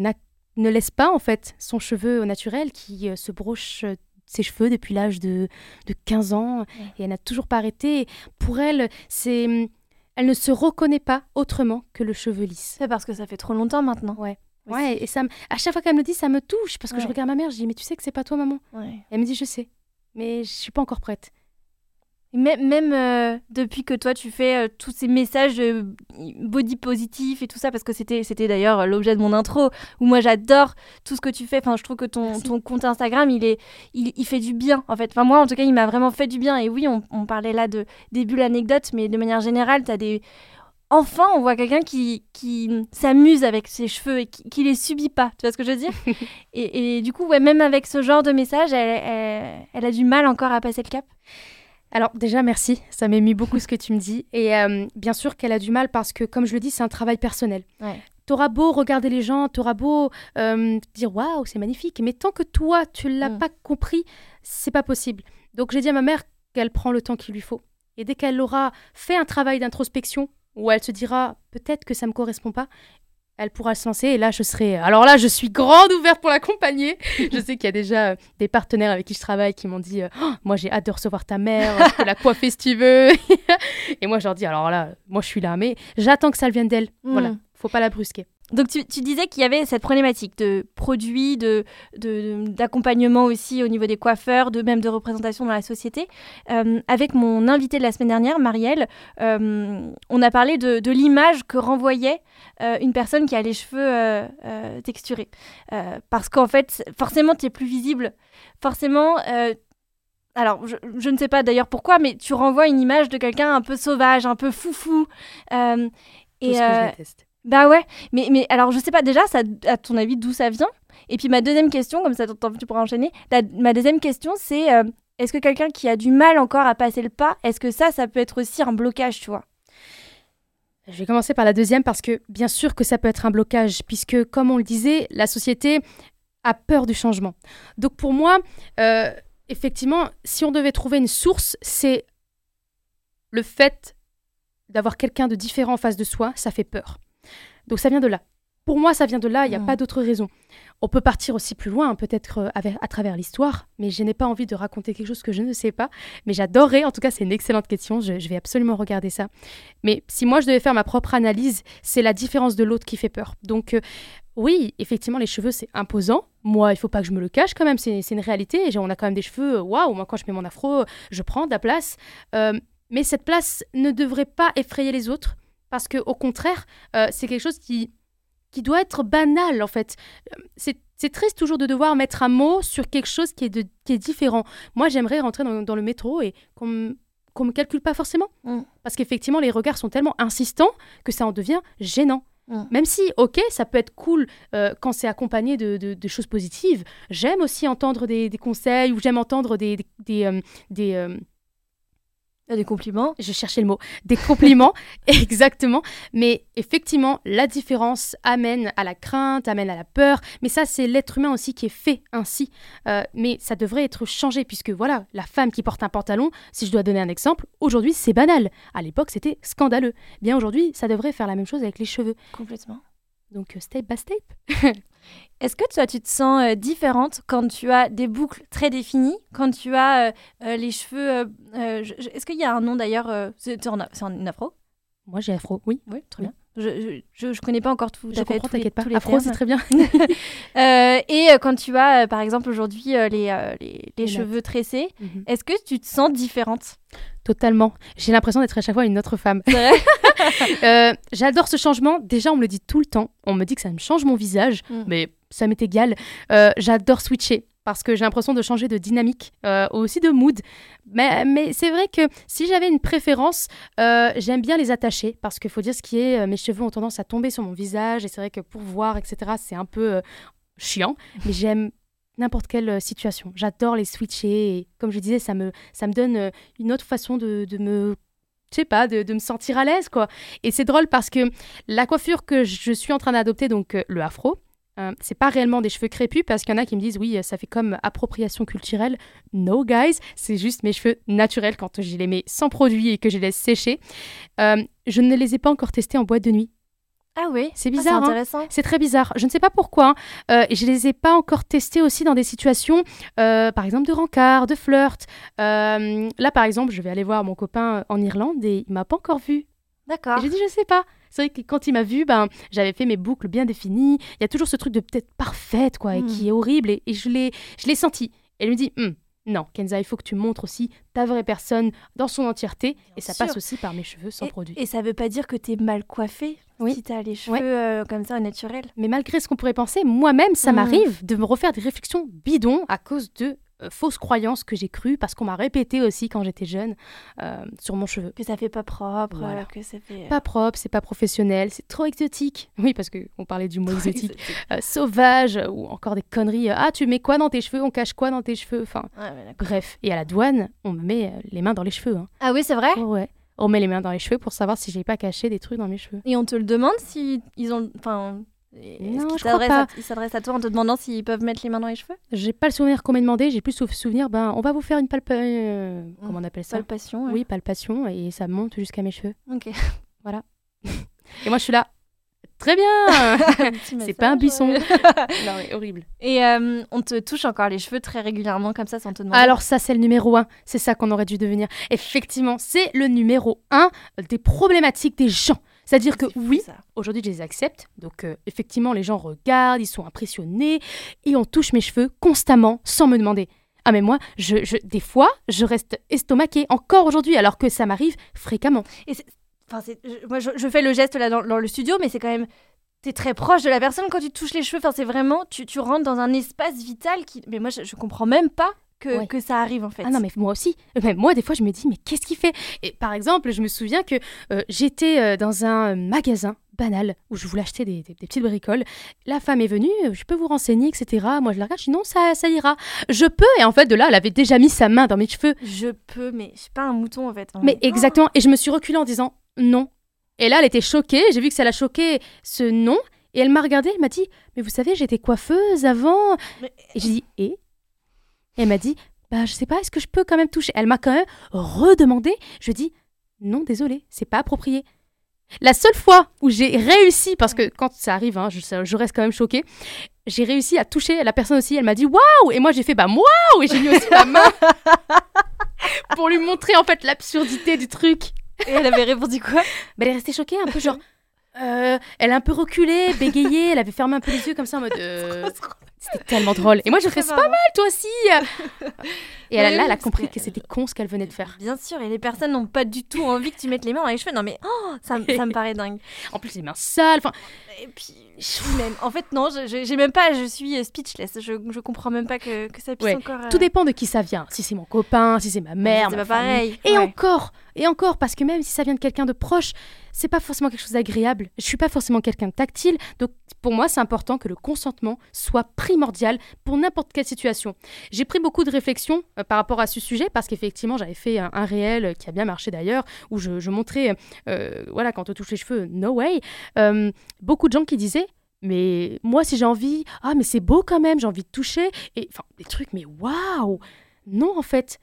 S2: ne laisse pas en fait son cheveu au naturel, qui euh, se broche euh, ses cheveux depuis l'âge de, de 15 ans et elle n'a toujours pas arrêté. Pour elle, c'est hum, elle ne se reconnaît pas autrement que le cheveu lisse.
S1: C'est parce que ça fait trop longtemps maintenant.
S2: Ouais. Ouais, et ça, à chaque fois qu'elle me dit, ça me touche parce que je regarde ma mère, je dis mais tu sais que c'est pas toi maman. Elle me dit je sais, mais je suis pas encore prête.
S1: Même, euh, depuis que toi tu fais euh, tous ces messages body positifs et tout ça, parce que c'était, c'était d'ailleurs l'objet de mon intro, où moi j'adore tout ce que tu fais. Enfin, je trouve que ton, ton compte Instagram, il, est, il, fait du bien en fait. Enfin, moi en tout cas, il m'a vraiment fait du bien. Et oui, on, parlait là de début l'anecdote, mais de manière générale, tu as des. Enfin, on voit quelqu'un qui, qui s'amuse avec ses cheveux et qui, les subit pas. Tu vois ce que je veux dire et, du coup, ouais, même avec ce genre de message, elle, elle a du mal encore à passer le cap.
S2: Alors déjà, merci. Ça m'émue beaucoup ce que tu me dis. Et euh, bien sûr qu'elle a du mal parce que, comme je le dis, c'est un travail personnel. Ouais. T'auras beau regarder les gens, t'auras beau euh, dire waouh, c'est magnifique, mais tant que toi, tu l'as mm. pas compris, c'est pas possible. Donc j'ai dit à ma mère qu'elle prend le temps qu'il lui faut. Et dès qu'elle aura fait un travail d'introspection, où elle se dira peut-être que ça me correspond pas, elle pourra se lancer et là je serai alors là je suis grande ouverte pour l'accompagner. Je sais qu'il y a déjà euh, des partenaires avec qui je travaille qui m'ont dit euh, oh, moi j'ai hâte de recevoir ta mère je peux la coiffer si tu veux. Et moi je leur dis alors là moi je suis là mais j'attends que ça vienne d'elle. Voilà. Mm. faut pas la brusquer
S1: donc tu, disais qu'il y avait cette problématique de produits, de, d'accompagnement aussi au niveau des coiffeurs, de même de représentation dans la société. Euh, avec mon invité de la semaine dernière, Marielle, euh, on a parlé de, l'image que renvoyait euh, une personne qui a les cheveux texturés. parce qu'en fait, forcément, tu es plus visible. Forcément, alors, je, je, ne sais pas d'ailleurs pourquoi, mais tu renvoies une image de quelqu'un un peu sauvage, un peu foufou.
S2: et, que je déteste.
S1: Bah ouais, mais, mais alors je sais pas déjà, à ton avis, d'où ça vient? Et puis ma deuxième question, comme ça tu pourras enchaîner, ma deuxième question c'est euh, est-ce que quelqu'un qui a du mal encore à passer le pas, est-ce que ça, ça peut être aussi un blocage, tu vois?
S2: Je vais commencer par la deuxième parce que bien sûr que ça peut être un blocage, puisque comme on le disait, la société a peur du changement. Donc pour moi, euh, effectivement, si on devait trouver une source, c'est le fait d'avoir quelqu'un de différent en face de soi, ça fait peur. Donc ça vient de là. Pour moi, ça vient de là, il n'y a hmm. pas d'autre raison. On peut partir aussi plus loin, peut-être euh, à travers l'histoire, mais je n'ai pas envie de raconter quelque chose que je ne sais pas. Mais j'adorerais, en tout cas, c'est une excellente question, je, vais absolument regarder ça. Mais si moi je devais faire ma propre analyse, c'est la différence de l'autre qui fait peur. Donc, euh, oui, effectivement, les cheveux, c'est imposant. Moi, il faut pas que je me le cache quand même, c'est une réalité. On a quand même des cheveux, waouh, moi quand je mets mon afro, je prends de la place. Euh, mais cette place ne devrait pas effrayer les autres parce que au contraire, euh, c'est quelque chose qui, qui doit être banal en fait. C'est triste toujours de devoir mettre un mot sur quelque chose qui est, de, qui est différent. Moi, j'aimerais rentrer dans, le métro et qu'on ne me calcule pas forcément. Mm. Parce qu'effectivement, les regards sont tellement insistants que ça en devient gênant. Mm. Même si, ok, ça peut être cool euh, quand c'est accompagné de, de, choses positives. J'aime aussi entendre des, des conseils ou j'aime entendre des, des, des, euh,
S1: Des compliments.
S2: Je cherchais le mot. Des compliments, exactement. Mais effectivement, la différence amène à la crainte, amène à la peur. Mais ça, c'est l'être humain aussi qui est fait ainsi. Euh, mais ça devrait être changé, puisque voilà, la femme qui porte un pantalon, si je dois donner un exemple, aujourd'hui, c'est banal. À l'époque, c'était scandaleux. Bien aujourd'hui, ça devrait faire la même chose avec les cheveux.
S1: Complètement.
S2: Donc, euh, step by step.
S1: Est-ce que toi, tu te sens euh, différente quand tu as des boucles très définies, quand tu as euh, les cheveux... Est-ce qu'il y a un nom d'ailleurs C'est en, en afro?
S2: Moi, j'ai afro, oui.
S1: Oui, très
S2: Oui.
S1: bien. Je, je, je connais pas encore tout
S2: Je comprends, t'inquiète pas.
S1: tous les
S2: Afro, c'est très bien.
S1: Euh, et quand tu as, euh, par exemple, aujourd'hui, euh, les, les, les
S2: Les
S1: cheveux tressés,
S2: Mhm.
S1: est-ce que tu te sens différente?
S2: Totalement. J'ai l'impression d'être à chaque fois une autre femme. Euh, J'adore ce changement. Déjà, on me le dit tout le temps. On me dit que ça me change mon visage,
S1: Mm.
S2: mais ça m'est égal. Euh, J'adore switcher parce que j'ai l'impression de changer de dynamique, euh, aussi de mood. Mais, mais c'est vrai que si j'avais une préférence, euh, j'aime bien les attacher parce qu'il faut dire ce qui est, euh, mes cheveux ont tendance à tomber sur mon visage et c'est vrai que pour voir, etc., c'est un peu chiant. Mais j'aime n'importe quelle euh, situation. J'adore les switcher comme je disais, ça me, ça me donne euh, une autre façon de, de me je sais pas, de, de me sentir à l'aise, quoi. Et c'est drôle parce que la coiffure que je suis en train d'adopter, donc euh, le afro, euh, c'est pas réellement des cheveux crépus parce qu'il y en a qui me disent oui, ça fait comme appropriation culturelle. No, guys, c'est juste mes cheveux naturels quand je les mets sans produit et que je les laisse sécher. Je ne les ai pas encore testés en boîte de nuit.
S1: Ah oui
S2: C'est
S1: Ah,
S2: bizarre, hein. C'est très bizarre. Je ne sais pas pourquoi. hein. Euh, et je les ai pas encore testés aussi dans des situations, euh, par exemple, de rencard, de flirt. Euh, là, par exemple, je vais aller voir mon copain euh, en Irlande et il m'a pas encore vu.
S1: D'accord.
S2: Et j'ai dit, je sais pas. C'est vrai que quand il m'a vu, ben, j'avais fait mes boucles bien définies. Il y a toujours ce truc de peut-être parfaite, quoi, et
S1: Mm.
S2: qui est horrible. Et, et je l'ai je l'ai senti. Et il me dit, Hum, non, Kenza, il faut que tu montres aussi ta vraie personne dans son entièreté. et ça
S1: sûr.
S2: passe aussi par mes cheveux sans
S1: et,
S2: produit.
S1: et ça veut pas dire que t'es mal coiffée?
S2: Oui.
S1: si t'as les cheveux
S2: Ouais.
S1: euh, comme ça au naturel.
S2: Mais malgré ce qu'on pourrait penser, moi-même, ça
S1: Mm.
S2: m'arrive de me refaire des réflexions bidons à cause de euh, fausses croyances que j'ai crues, parce qu'on m'a répété aussi quand j'étais jeune euh, sur mon cheveu.
S1: Que ça fait pas propre,
S2: Voilà.
S1: que ça fait...
S2: Pas propre, c'est pas professionnel, c'est trop exotique. Oui, parce qu'on parlait du mot exotique. Sauvage, ou encore des conneries. ah, tu mets quoi dans tes cheveux? On cache quoi dans tes cheveux? Enfin,
S1: Ouais,
S2: bref. Et à la douane, on me met les mains dans les cheveux. hein.
S1: ah oui, c'est vrai?
S2: Ouais. On met les mains dans les cheveux pour savoir si j'ai pas caché des trucs dans mes cheveux.
S1: Et on te le demande si ils ont... Enfin... est-ce
S2: Non,
S1: qu'ils
S2: je crois
S1: s'adressent
S2: pas.
S1: à- Ils s'adressent à toi en te demandant s'ils peuvent mettre les mains dans les cheveux?
S2: J'ai pas le souvenir qu'on m'ait demandé, j'ai plus sou- souvenir, ben, on va vous faire une palpe... euh, comment on appelle ça?
S1: Palpation, ouais.
S2: Oui, palpation, et ça monte jusqu'à mes cheveux.
S1: Ok.
S2: Et moi, je suis là. Très bien C'est pas un buisson.
S1: ouais.
S2: Non, mais horrible.
S1: Et euh, on te touche encore les cheveux très régulièrement comme ça sans te demander.
S2: Alors ça, c'est le numéro un. C'est ça qu'on aurait dû devenir. Effectivement, c'est le numéro un des problématiques des gens. C'est-à-dire que oui, aujourd'hui, je les accepte. Donc euh, effectivement, les gens regardent, ils sont impressionnés, et on touche mes cheveux constamment sans me demander. Ah mais moi, je, je- des fois, je reste estomaquée encore aujourd'hui, alors que ça m'arrive fréquemment.
S1: Et c'est- Enfin, moi, je, je fais le geste là dans, dans le studio, mais c'est quand même. T'es très proche de la personne quand tu touches les cheveux. Enfin, c'est vraiment. Tu, tu rentres dans un espace vital qui. Mais moi, je, je comprends même pas que,
S2: Ouais.
S1: que ça arrive en fait.
S2: Ah non, mais moi aussi. Même moi, des fois, je me dis, mais qu'est-ce qu'il fait? Et par exemple, je me souviens que euh, j'étais euh, dans un magasin banal où je voulais acheter des, des- des petites bricoles. La femme est venue, euh, je peux vous renseigner, etc. Moi, je la regarde, je dis non, ça, ça ira. Je peux. Et en fait, de là, elle avait déjà mis sa main dans mes cheveux.
S1: Je peux, mais je suis pas un mouton en fait. en
S2: Mais
S1: vrai.
S2: exactement. Et je me suis reculée en disant non. Et là, elle était choquée. J'ai vu que ça l'a choquée, ce non. Et elle m'a regardée, elle m'a dit Mais vous savez, j'étais coiffeuse avant.
S1: Mais-
S2: Et j'ai dit Et? Et elle m'a dit Bah, je sais pas, est-ce que je peux quand même toucher? Elle m'a quand même redemandé. Je dis Non, désolé, c'est pas approprié. La seule fois où j'ai réussi, parce que quand ça arrive, hein, je, je reste quand même choquée, j'ai réussi à toucher la personne aussi. Elle m'a dit Waouh Et moi, j'ai fait Bah, waouh Et j'ai mis aussi ma main pour lui montrer en fait l'absurdité du truc.
S1: Et elle avait répondu quoi?
S2: Bah, elle est restée choquée, un peu genre. euh, elle a un peu reculé, bégayé, elle avait fermé un peu les yeux comme ça en mode. euh, C'était tellement drôle. Et moi, je fais c'est pas mal, toi aussi. Et elle,
S1: Oui,
S2: là, elle a compris que c'était con ce qu'elle venait de faire.
S1: Bien sûr, et les personnes n'ont pas du tout envie que tu mettes les mains dans les cheveux. Non, mais oh, ça, me- ça me paraît dingue.
S2: En plus, les mains sales. Enfin,
S1: Et puis, même, en fait, non, je- je- j'ai même pas, je suis speechless. Je, je comprends même pas que, que ça puisse
S2: Ouais,
S1: encore. euh,
S2: tout dépend de qui ça vient. Si c'est mon copain, si c'est ma mère,
S1: c'est
S2: ma
S1: pas
S2: famille.
S1: pareil.
S2: Et
S1: Ouais.
S2: encore, et encore, parce que même si ça vient de quelqu'un de proche, c'est pas forcément quelque chose d'agréable. Je suis pas forcément quelqu'un de tactile, donc pour moi, c'est important que le consentement soit primordial pour n'importe quelle situation. J'ai pris beaucoup de réflexions euh, par rapport à ce sujet parce qu'effectivement, j'avais fait un, réel qui a bien marché d'ailleurs où je, montrais, euh, voilà, quand on touche les cheveux, no way. Euh, beaucoup de gens qui disaient mais moi, si j'ai envie, ah, mais c'est beau quand même, j'ai envie de toucher. Et enfin, des trucs, mais waouh Non, en fait.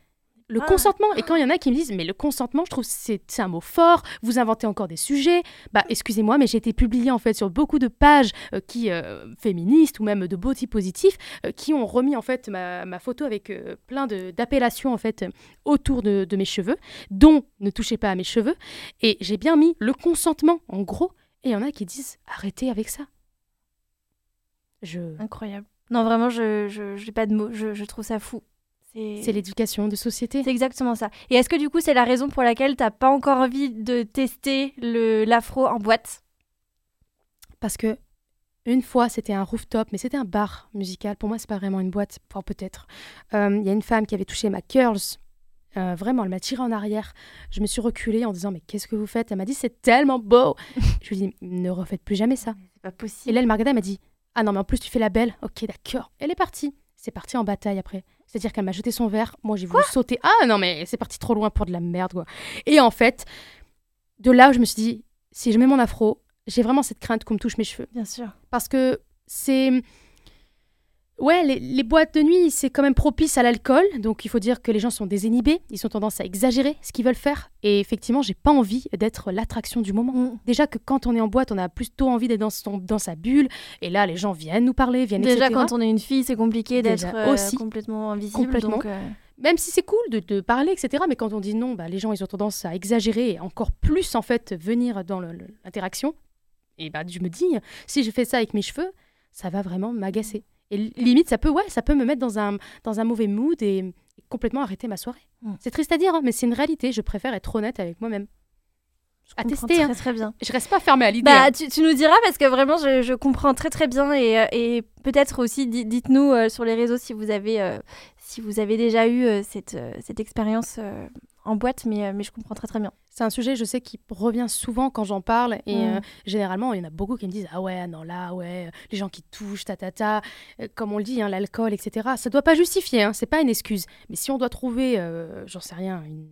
S2: Le
S1: Ah.
S2: consentement, et quand il y en a qui me disent, mais le consentement, je trouve que c'est un mot fort, vous inventez encore des sujets. Bah, excusez-moi, mais j'ai été publiée en fait sur beaucoup de pages euh, qui euh, féministes ou même de body positifs euh, qui ont remis en fait ma, ma photo avec plein d'appellations en fait autour de, de mes cheveux, dont ne touchez pas à mes cheveux. Et j'ai bien mis le consentement en gros. Et il y en a qui disent, arrêtez avec ça. Je...
S1: Incroyable. Non, vraiment, je je- j'ai pas de mots. Je, je trouve ça fou. C'est
S2: l'éducation de société.
S1: c'est exactement ça. Et est-ce que du coup, c'est la raison pour laquelle t'as pas encore envie de tester le l'afro en boîte?
S2: Parce que une fois, c'était un rooftop, mais c'était un bar musical. Pour moi, c'est pas vraiment une boîte. Enfin, peut-être. Euh, Il y a une femme qui avait touché ma curls. Euh, vraiment, elle m'a tiré en arrière. Je me suis reculée en disant Mais qu'est-ce que vous faites? Elle m'a dit C'est tellement beau. je lui ai dit Ne refaites plus jamais ça.
S1: C'est pas
S2: Et
S1: possible.
S2: là, elle m'a regardée, elle m'a dit Ah non, mais en plus, tu fais la belle. Ok, d'accord. Elle est partie. C'est parti en bataille après. C'est-à-dire qu'elle m'a jeté son verre. Moi, j'ai voulu sauter. Ah non, mais c'est parti trop loin pour de la merde, quoi. Et en fait, de là, je me suis dit Si je mets mon afro, j'ai vraiment cette crainte qu'on me touche mes cheveux.
S1: Bien sûr.
S2: Parce que c'est. Ouais, les, les boîtes de nuit, c'est quand même propice à l'alcool. Donc, il faut dire que les gens sont désinhibés. Ils ont tendance à exagérer ce qu'ils veulent faire. Et effectivement, j'ai pas envie d'être l'attraction du moment.
S1: Mm.
S2: Déjà que quand on est en boîte, on a plutôt envie d'être dans, son- dans sa bulle. Et là, les gens viennent nous parler, viennent
S1: Déjà,
S2: etc.
S1: quand on est une fille, c'est compliqué d'être euh,
S2: aussi.
S1: complètement invisible.
S2: Complètement.
S1: donc, euh,
S2: Même si c'est cool de, de parler, etc. Mais quand on dit non, bah, les gens, ils ont tendance à exagérer et encore plus, en fait, venir dans l'interaction. Et bah, je me dis, si je fais ça avec mes cheveux, ça va vraiment m'agacer. Et li- limite, ça peut, ouais, ça peut me mettre dans un, dans un mauvais mood et, et complètement arrêter ma soirée.
S1: Mm.
S2: C'est triste à dire, hein, mais c'est une réalité. Je préfère être honnête avec moi-même.
S1: je
S2: À tester,
S1: Très,
S2: hein.
S1: très bien.
S2: Je reste pas fermée à l'idée.
S1: Bah,
S2: hein.
S1: tu, tu nous diras parce que vraiment, je, je comprends très très bien et, euh, et peut-être aussi, di- dites-nous euh, sur les réseaux si vous avez, euh, si vous avez déjà eu euh, cette, cette expérience en boîte, mais, mais je comprends très très bien.
S2: C'est un sujet, je sais, qui revient souvent quand j'en parle. Et
S1: Mm.
S2: euh, généralement, il y en a beaucoup qui me disent Ah ouais, non, là, ouais, euh, les gens qui touchent, ta, ta, ta. Euh, Comme on le dit, hein, l'alcool, etc. Ça doit pas justifier, hein, c'est pas une excuse. Mais si on doit trouver, euh, j'en sais rien, une,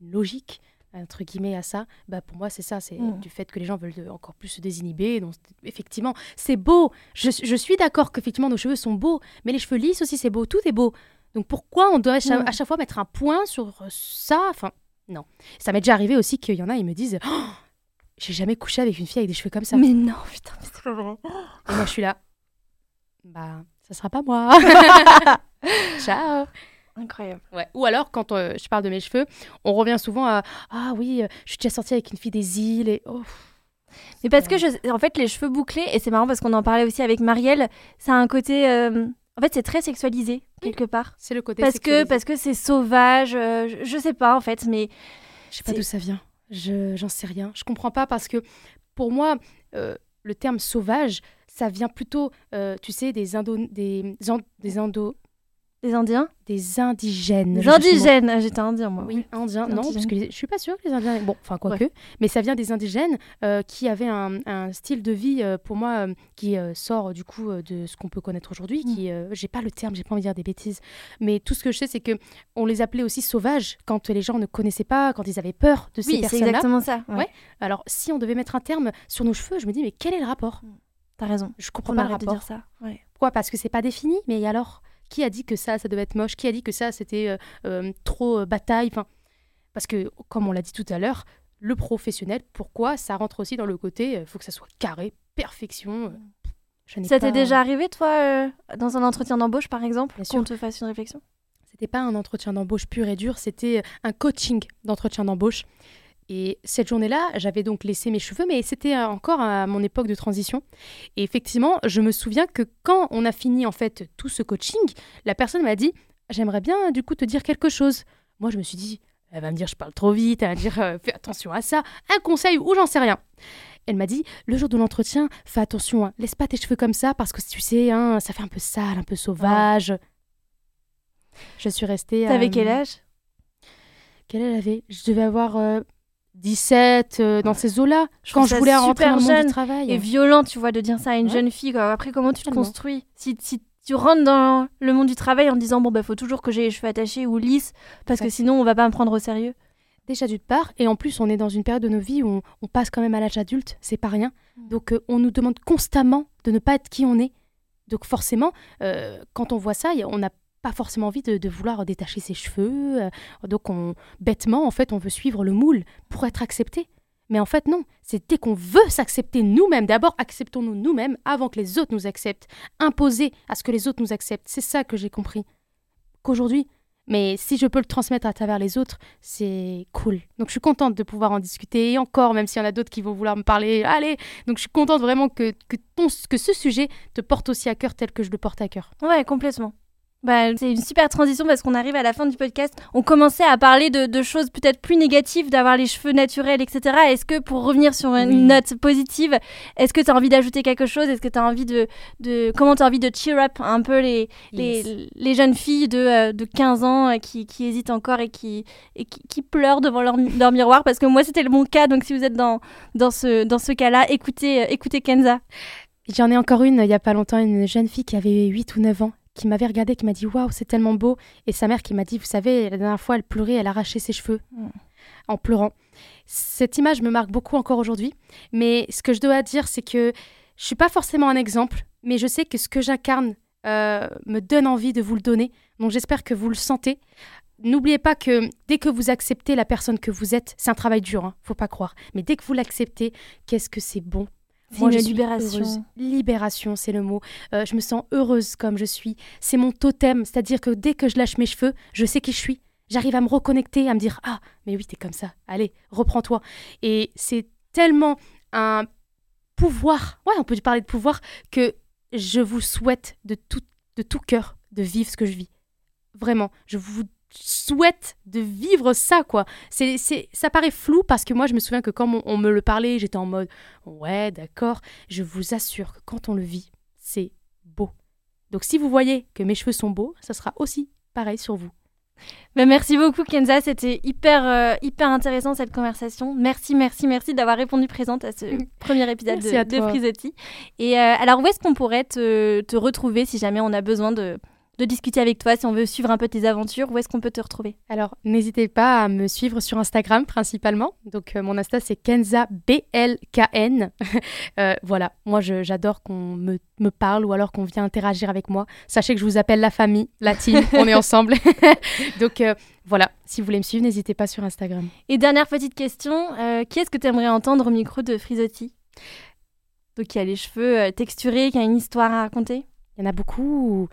S2: une logique, entre guillemets, à ça, bah pour moi, c'est ça. C'est
S1: Mm.
S2: du fait que les gens veulent de- encore plus se désinhiber. Donc, effectivement, c'est beau. Je, je suis d'accord qu'effectivement, nos cheveux sont beaux. Mais les cheveux lisses aussi, c'est beau. Tout est beau. Donc pourquoi on doit à chaque,
S1: Mm.
S2: à chaque fois mettre un point sur ça? Enfin, non. Ça m'est déjà arrivé aussi qu'il y en a, ils me disent Oh, J'ai jamais couché avec une fille avec des cheveux comme ça.
S1: Mais non, putain, mais c'est vrai.
S2: Et moi, je suis là. Bah, ça sera pas moi. Ciao.
S1: Incroyable.
S2: Ouais. Ou alors, quand euh, je parle de mes cheveux, on revient souvent à Ah oui, euh, je suis déjà sortie avec une fille des îles et. Oh.
S1: Mais parce que, je, en fait, les cheveux bouclés, et c'est marrant parce qu'on en parlait aussi avec Marielle, ça a un côté. euh, en fait, c'est très sexualisé, quelque part.
S2: C'est le côté.
S1: Parce que parce que c'est sauvage, euh, je, je sais pas en fait, mais
S2: Je sais pas d'où ça vient. Je j'en sais rien. Je comprends pas parce que pour moi, euh, le terme sauvage, ça vient plutôt, euh, tu sais, des indo, des, an- des indo,
S1: les Indiens,
S2: des indigènes. mot.
S1: indigènes, Ah, j'étais indien moi.
S2: Oui, indiens. Non,
S1: Indigènes.
S2: parce que les- je suis pas sûre que les Indiens. Bon, enfin, quoique. Mais ça vient des indigènes euh, qui avaient un, un style de vie, euh, pour moi, euh, qui sort du coup de ce qu'on peut connaître aujourd'hui.
S1: Mm.
S2: Qui, euh, j'ai pas le terme, j'ai pas envie de dire des bêtises. Mais tout ce que je sais, c'est que on les appelait aussi sauvages quand les gens ne connaissaient pas, quand ils avaient peur de ces
S1: Oui, c'est
S2: personnes-là.
S1: exactement ça. Ouais,
S2: Ouais. Alors, si on devait mettre un terme sur nos cheveux, je me dis, mais quel est le rapport?
S1: T'as raison.
S2: Je comprends
S1: On
S2: pas le
S1: arrête de
S2: rapport.
S1: dire ça. Ouais.
S2: Pourquoi? Parce que c'est pas défini. Mais alors, qui a dit que ça, ça devait être moche? Qui a dit que ça, c'était euh, euh, trop euh, bataille? Enfin, Parce que, comme on l'a dit tout à l'heure, le professionnel, pourquoi ça rentre aussi dans le côté, il faut que ça soit carré, perfection.
S1: Ça t'est déjà arrivé toi euh, dans un entretien d'embauche par exemple qu'on te fasse une réflexion?
S2: C'était pas un entretien d'embauche pur et dur, c'était un coaching d'entretien d'embauche. Et cette journée-là, j'avais donc laissé mes cheveux, mais c'était euh, encore à mon époque de transition. Et effectivement, je me souviens que quand on a fini en fait tout ce coaching, la personne m'a dit J'aimerais bien du coup te dire quelque chose. Moi, je me suis dit Elle va me dire je parle trop vite, elle va me dire euh, Fais attention à ça, un conseil ou j'en sais rien. Elle m'a dit Le jour de l'entretien, fais attention, hein, laisse pas tes cheveux comme ça parce que tu sais, hein, ça fait un peu sale, un peu sauvage. Je suis restée.
S1: T'avais
S2: euh,
S1: quel âge?
S2: Quel âge elle avait Je devais avoir euh, 17, euh, dans ces eaux-là, quand je voulais rentrer dans le monde du travail.
S1: Et violent, tu vois, de dire ça à une
S2: Ouais.
S1: jeune fille. quoi. Après, comment tu te construis? Si, si tu rentres dans le monde du travail en te disant, bon, bah, faut toujours que j'ai les cheveux attachés ou lisses, parce que sinon, on va pas me prendre au sérieux.
S2: Déjà d'une part, et en plus on est dans une période de nos vies où on, on passe quand même à l'âge adulte, c'est pas rien.
S1: Mm.
S2: Donc euh, on nous demande constamment de ne pas être qui on est. Donc forcément, euh, quand on voit ça, a- on n'a pas forcément envie de, de vouloir détacher ses cheveux. euh, donc on, bêtement, en fait, on veut suivre le moule pour être accepté. Mais en fait non, c'est dès qu'on veut s'accepter nous-mêmes, d'abord acceptons-nous nous-mêmes avant que les autres nous acceptent. Imposer à ce que les autres nous acceptent, c'est ça que j'ai compris. Qu'aujourd'hui, mais si je peux le transmettre à travers les autres, c'est cool. Donc je suis contente de pouvoir en discuter et encore, même s'il y en a d'autres qui vont vouloir me parler, allez. Donc je suis contente vraiment que, que, ton, que ce sujet te porte aussi à cœur tel que je le porte à cœur.
S1: Ouais, complètement. Bah, c'est une super transition parce qu'on arrive à la fin du podcast. On commençait à parler de, de choses peut-être plus négatives, d'avoir les cheveux naturels, etc. Est-ce que pour revenir sur une
S2: Oui.
S1: note positive, est-ce que tu as envie d'ajouter quelque chose? Est-ce que tu as envie de, de. Comment tu as envie de cheer up un peu les, les, les jeunes filles de, euh, de 15 ans euh, qui, qui hésitent encore et qui, et qui, qui pleurent devant leur, mi- leur miroir? Parce que moi, c'était le mon cas. Donc si vous êtes dans, dans ce, dans ce cas-là, écoutez, euh, écoutez Kenza.
S2: J'en ai encore une, il y a pas longtemps, une jeune fille qui avait 8 ou 9 ans, qui m'avait regardé, qui m'a dit Waouh, c'est tellement beau. Et sa mère qui m'a dit Vous savez, la dernière fois, elle pleurait, elle arrachait ses cheveux
S1: Mm.
S2: en pleurant. Cette image me marque beaucoup encore aujourd'hui. Mais ce que je dois dire, c'est que je suis pas forcément un exemple, mais je sais que ce que j'incarne euh, me donne envie de vous le donner. Donc j'espère que vous le sentez. N'oubliez pas que dès que vous acceptez la personne que vous êtes, c'est un travail dur, hein, faut pas croire. Mais dès que vous l'acceptez, qu'est-ce que c'est bon? Moi,
S1: une
S2: je suis
S1: libération.
S2: heureuse. Libération, c'est le mot. Euh, je me sens heureuse comme je suis. C'est mon totem. C'est-à-dire que dès que je lâche mes cheveux, je sais qui je suis. J'arrive à me reconnecter, à me dire Ah, mais oui, t'es comme ça. Allez, reprends-toi. Et c'est tellement un pouvoir, ouais, on peut parler de pouvoir, que je vous souhaite de tout, de tout cœur de vivre ce que je vis. Vraiment, je vous souhaite de vivre ça, quoi. C'est, c'est, ça paraît flou parce que moi, je me souviens que quand on, on me le parlait, j'étais en mode Ouais, d'accord. Je vous assure que quand on le vit, c'est beau. Donc si vous voyez que mes cheveux sont beaux, ça sera aussi pareil sur vous.
S1: Bah, merci beaucoup Kenza, c'était hyper, euh, hyper intéressant cette conversation. Merci, merci, merci d'avoir répondu présente à ce premier épisode de, de
S2: toi.
S1: Frisotti. Et euh, alors où est-ce qu'on pourrait te, te retrouver si jamais on a besoin de, de discuter avec toi, si on veut suivre un peu tes aventures, où est-ce qu'on peut te retrouver?
S2: Alors, n'hésitez pas à me suivre sur Instagram principalement. Donc, euh, mon Insta, c'est Kenza BLKN. Euh, voilà, moi, je- j'adore qu'on me, me parle ou alors qu'on vient interagir avec moi. Sachez que je vous appelle la famille, la team, on est ensemble. Donc, euh, voilà, si vous voulez me suivre, n'hésitez pas sur Instagram.
S1: Et dernière petite question, euh, qui est-ce que tu aimerais entendre au micro de Frisotti? Donc qui a les cheveux texturés, qui a une histoire à raconter?
S2: Il y en a beaucoup.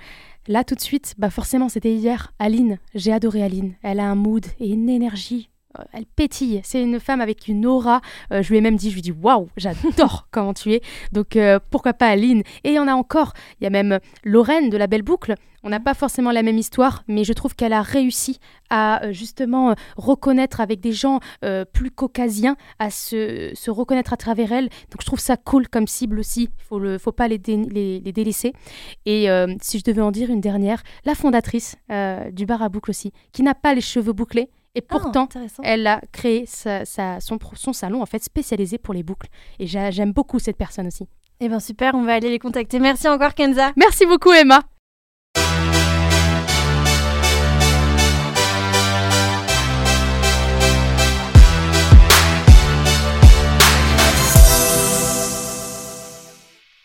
S2: Là, tout de suite, bah forcément, c'était hier. Aline, j'ai adoré Aline. Elle a un mood et une énergie. Euh, Elle pétille. C'est une femme avec une aura. Euh, je lui ai même dit, je lui ai dit, waouh, j'adore comment tu es. Donc, euh, pourquoi pas Aline? Et il y en a encore. Il y a même Lorraine de la Belle Boucle. On n'a pas forcément la même histoire, mais je trouve qu'elle a réussi à justement reconnaître avec des gens euh, plus caucasiens, à se, se reconnaître à travers elle. Donc, je trouve ça cool comme cible aussi. Il faut, le, faut pas les, dé- les, les délaisser. Et si je devais en dire une dernière, la fondatrice du bar à boucle aussi, qui n'a pas les cheveux bouclés, et
S1: Ah,
S2: pourtant, elle a créé sa- sa- son, son salon en fait spécialisé pour les boucles. Et j'a- j'aime beaucoup cette personne aussi.
S1: Eh bien super, on va aller les contacter. Merci encore Kenza.
S2: Merci beaucoup Emma.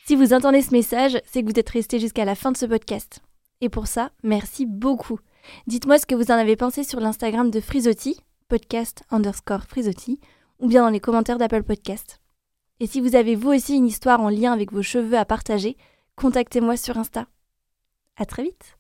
S1: Si vous entendez ce message, c'est que vous êtes resté jusqu'à la fin de ce podcast. Et pour ça, merci beaucoup. Dites-moi ce que vous en avez pensé sur l'Instagram de Frisotti, podcast underscore Frisotti, ou bien dans les commentaires d'Apple Podcast. Et si vous avez vous aussi une histoire en lien avec vos cheveux à partager, contactez-moi sur Insta. À très vite